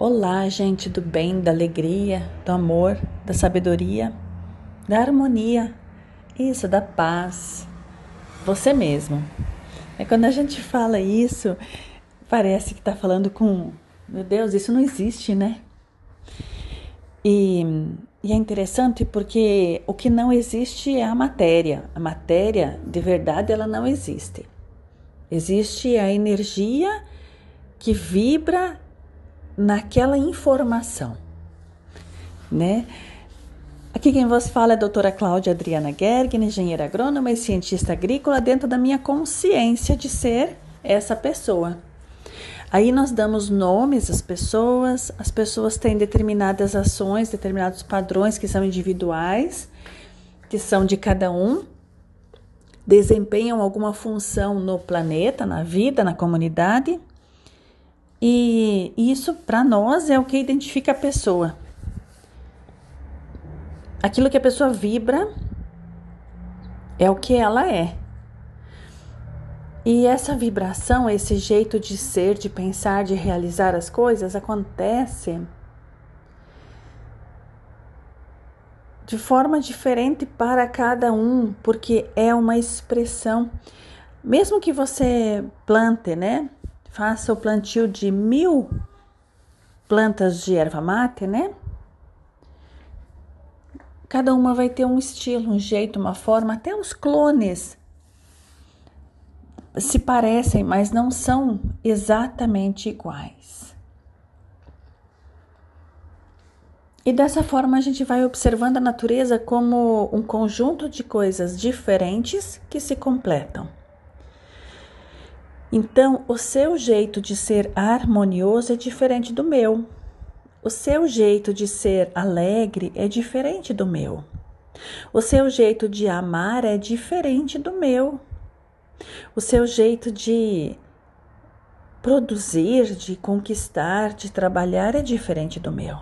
Olá, gente do bem, da alegria, do amor, da sabedoria, da harmonia, isso, da paz. Você mesmo. É quando a gente fala isso, parece que está falando com, meu Deus, isso não existe, né? E, e é interessante porque o que não existe é a matéria. A matéria, de verdade, ela não existe. Existe a energia que vibra naquela informação, né? Aqui quem vos fala é a doutora Cláudia Adriana Gergen, engenheira agrônoma e cientista agrícola, dentro da minha consciência de ser essa pessoa. Aí nós damos nomes às pessoas, as pessoas têm determinadas ações, determinados padrões que são individuais, que são de cada um, desempenham alguma função no planeta, na vida, na comunidade. E isso, para nós, é o que identifica a pessoa. Aquilo que a pessoa vibra é o que ela é. E essa vibração, esse jeito de ser, de pensar, de realizar as coisas acontece de forma diferente para cada um, porque é uma expressão. Mesmo que você plante, né? Faça o plantio de mil plantas de erva mate, né? Cada uma vai ter um estilo, um jeito, uma forma, até os clones se parecem, mas não são exatamente iguais. E dessa forma a gente vai observando a natureza como um conjunto de coisas diferentes que se completam. Então, o seu jeito de ser harmonioso é diferente do meu. O seu jeito de ser alegre é diferente do meu. O seu jeito de amar é diferente do meu. O seu jeito de produzir, de conquistar, de trabalhar é diferente do meu.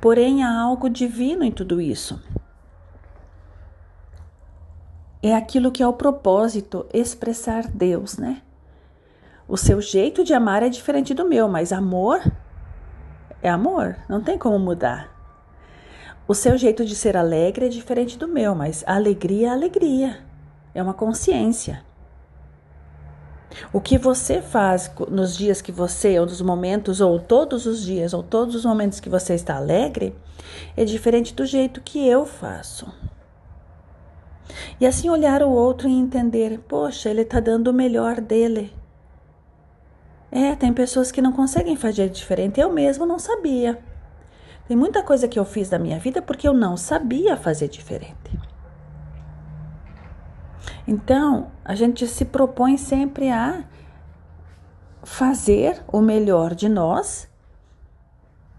Porém, há algo divino em tudo isso é aquilo que é o propósito, expressar Deus, né? O seu jeito de amar é diferente do meu, mas amor é amor, não tem como mudar. O seu jeito de ser alegre é diferente do meu, mas alegria é alegria, é uma consciência. O que você faz nos dias que você, ou nos momentos, ou todos os dias, ou todos os momentos que você está alegre, é diferente do jeito que eu faço. E assim olhar o outro e entender: poxa, ele está dando o melhor dele. É, tem pessoas que não conseguem fazer diferente. Eu mesmo não sabia. Tem muita coisa que eu fiz da minha vida porque eu não sabia fazer diferente. Então, a gente se propõe sempre a fazer o melhor de nós.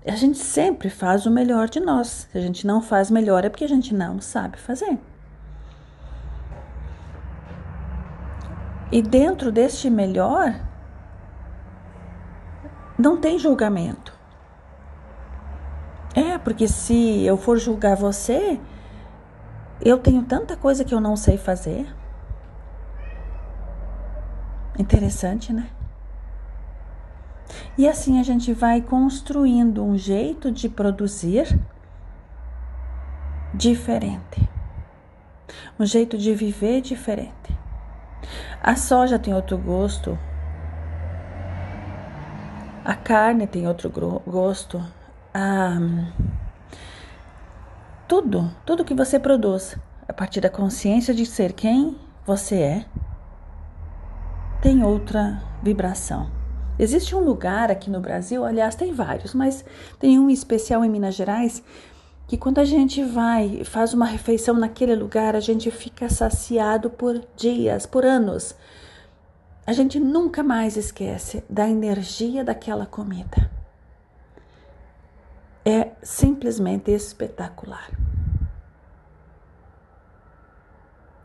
A gente sempre faz o melhor de nós. Se a gente não faz melhor é porque a gente não sabe fazer. E dentro deste melhor, não tem julgamento. É, porque se eu for julgar você, eu tenho tanta coisa que eu não sei fazer. Interessante, né? E assim a gente vai construindo um jeito de produzir diferente, um jeito de viver diferente. A soja tem outro gosto. A carne tem outro gosto. A... Tudo, tudo que você produz a partir da consciência de ser quem você é, tem outra vibração. Existe um lugar aqui no Brasil, aliás, tem vários, mas tem um especial em Minas Gerais que quando a gente vai faz uma refeição naquele lugar, a gente fica saciado por dias, por anos. A gente nunca mais esquece da energia daquela comida. É simplesmente espetacular.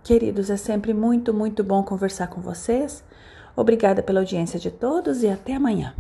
Queridos, é sempre muito, muito bom conversar com vocês. Obrigada pela audiência de todos e até amanhã.